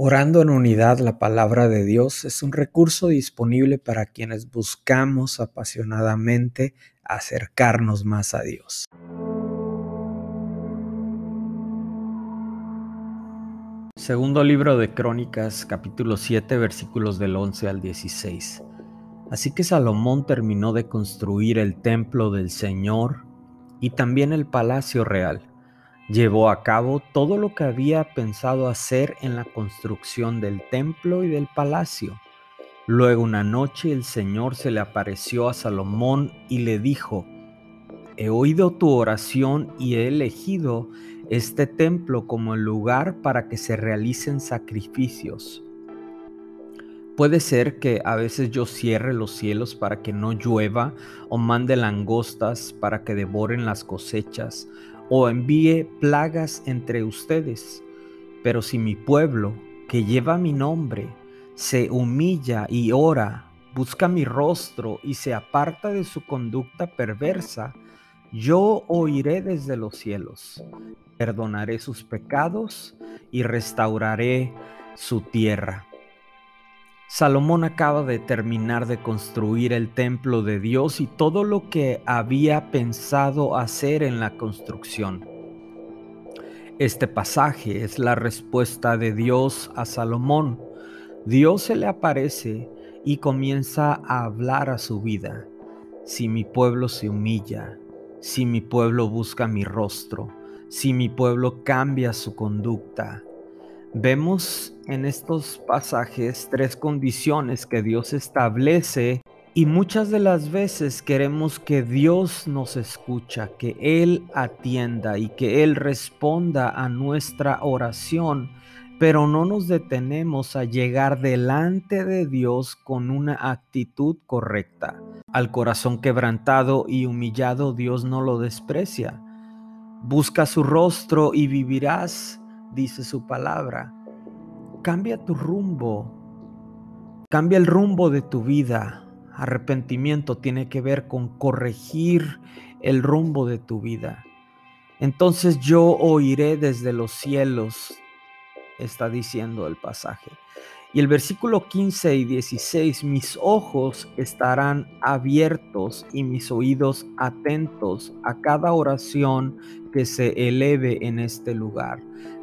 Orando en unidad la palabra de Dios es un recurso disponible para quienes buscamos apasionadamente acercarnos más a Dios. Segundo libro de Crónicas, capítulo 7, versículos del 11 al 16. Así que Salomón terminó de construir el templo del Señor y también el palacio real Llevó a cabo todo lo que había pensado hacer en la construcción del templo y del palacio. Luego una noche el Señor se le apareció a Salomón y le dijo, He oído tu oración y he elegido este templo como el lugar para que se realicen sacrificios. Puede ser que a veces yo cierre los cielos para que no llueva o mande langostas para que devoren las cosechas o envíe plagas entre ustedes. Pero si mi pueblo, que lleva mi nombre, se humilla y ora, busca mi rostro y se aparta de su conducta perversa, yo oiré desde los cielos, perdonaré sus pecados y restauraré su tierra. Salomón acaba de terminar de construir el templo de Dios y todo lo que había pensado hacer en la construcción. Este pasaje es la respuesta de Dios a Salomón. Dios se le aparece y comienza a hablar a su vida. Si mi pueblo se humilla, si mi pueblo busca mi rostro, si mi pueblo cambia su conducta, Vemos en estos pasajes tres condiciones que Dios establece y muchas de las veces queremos que Dios nos escucha, que Él atienda y que Él responda a nuestra oración, pero no nos detenemos a llegar delante de Dios con una actitud correcta. Al corazón quebrantado y humillado Dios no lo desprecia. Busca su rostro y vivirás dice su palabra. Cambia tu rumbo. Cambia el rumbo de tu vida. Arrepentimiento tiene que ver con corregir el rumbo de tu vida. Entonces yo oiré desde los cielos, está diciendo el pasaje. Y el versículo 15 y 16, mis ojos estarán abiertos y mis oídos atentos a cada oración que se eleve en este lugar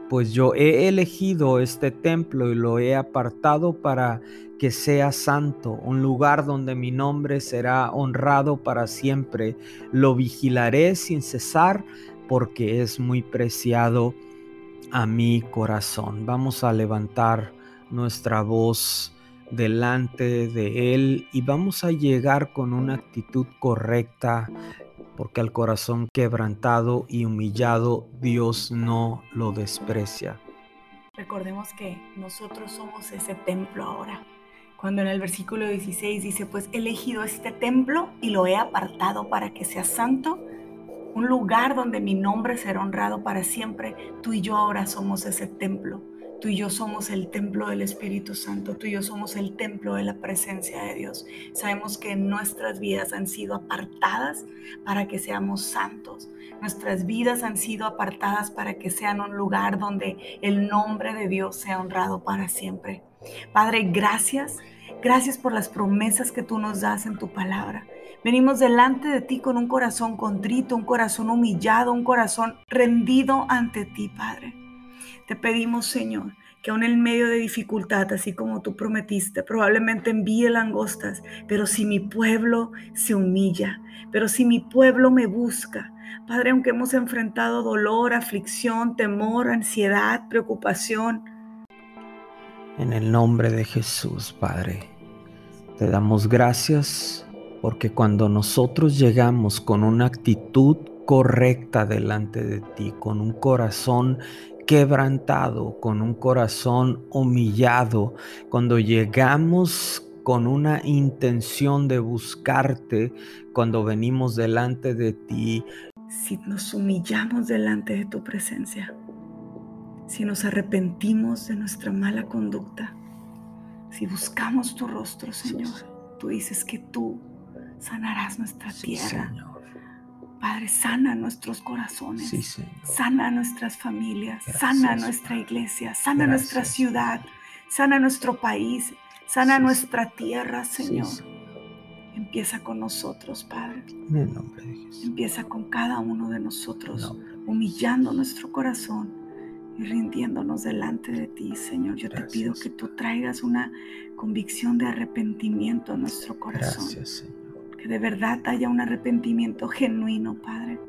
pues yo he elegido este templo y lo he apartado para que sea santo, un lugar donde mi nombre será honrado para siempre. Lo vigilaré sin cesar porque es muy preciado a mi corazón. Vamos a levantar nuestra voz delante de Él y vamos a llegar con una actitud correcta porque al corazón quebrantado y humillado Dios no lo desprecia. Recordemos que nosotros somos ese templo ahora. Cuando en el versículo 16 dice, pues he elegido este templo y lo he apartado para que sea santo, un lugar donde mi nombre será honrado para siempre, tú y yo ahora somos ese templo Tú y yo somos el templo del Espíritu Santo, tú y yo somos el templo de la presencia de Dios. Sabemos que nuestras vidas han sido apartadas para que seamos santos. Nuestras vidas han sido apartadas para que sean un lugar donde el nombre de Dios sea honrado para siempre. Padre, gracias. Gracias por las promesas que tú nos das en tu palabra. Venimos delante de ti con un corazón contrito, un corazón humillado, un corazón rendido ante ti, Padre. Te pedimos, Señor, que aún en medio de dificultad, así como tú prometiste, probablemente envíe langostas, pero si mi pueblo se humilla, pero si mi pueblo me busca, Padre, aunque hemos enfrentado dolor, aflicción, temor, ansiedad, preocupación. En el nombre de Jesús, Padre, te damos gracias porque cuando nosotros llegamos con una actitud correcta delante de ti, con un corazón quebrantado, con un corazón humillado, cuando llegamos con una intención de buscarte, cuando venimos delante de ti. Si nos humillamos delante de tu presencia, si nos arrepentimos de nuestra mala conducta, si buscamos tu rostro, Señor, tú dices que tú sanarás nuestra tierra. Padre, sana nuestros corazones, sana nuestras familias, sana nuestra iglesia, sana nuestra ciudad, Sana nuestro país, sana nuestra tierra, Señor. Empieza con nosotros, Padre. En el nombre de Jesús. Empieza con cada uno de nosotros, humillando nuestro corazón y rindiéndonos delante de ti, Señor. Yo te pido que tú traigas una convicción de arrepentimiento a nuestro corazón. Gracias, Señor. Que de verdad haya un arrepentimiento genuino, Padre.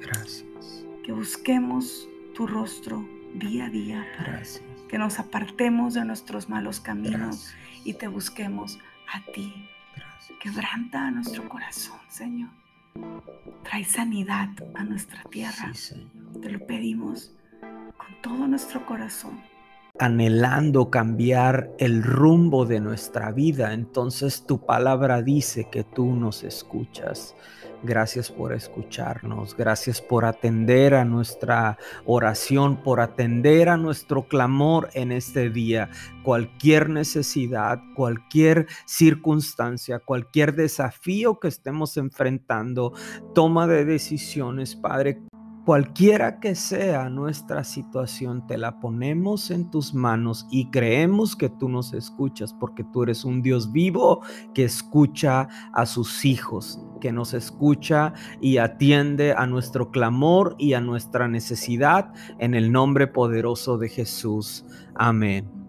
Gracias. Que busquemos tu rostro día a día. Gracias. Que nos apartemos de nuestros malos caminos y te busquemos a ti. Quebranta a nuestro corazón, Señor. Trae sanidad a nuestra tierra. Te lo pedimos con todo nuestro corazón anhelando cambiar el rumbo de nuestra vida, entonces tu palabra dice que tú nos escuchas. Gracias por escucharnos, gracias por atender a nuestra oración, por atender a nuestro clamor en este día. Cualquier necesidad, cualquier circunstancia, cualquier desafío que estemos enfrentando, toma de decisiones, Padre, Cualquiera que sea nuestra situación, te la ponemos en tus manos y creemos que tú nos escuchas porque tú eres un Dios vivo que escucha a sus hijos, que nos escucha y atiende a nuestro clamor y a nuestra necesidad en el nombre poderoso de Jesús. Amén.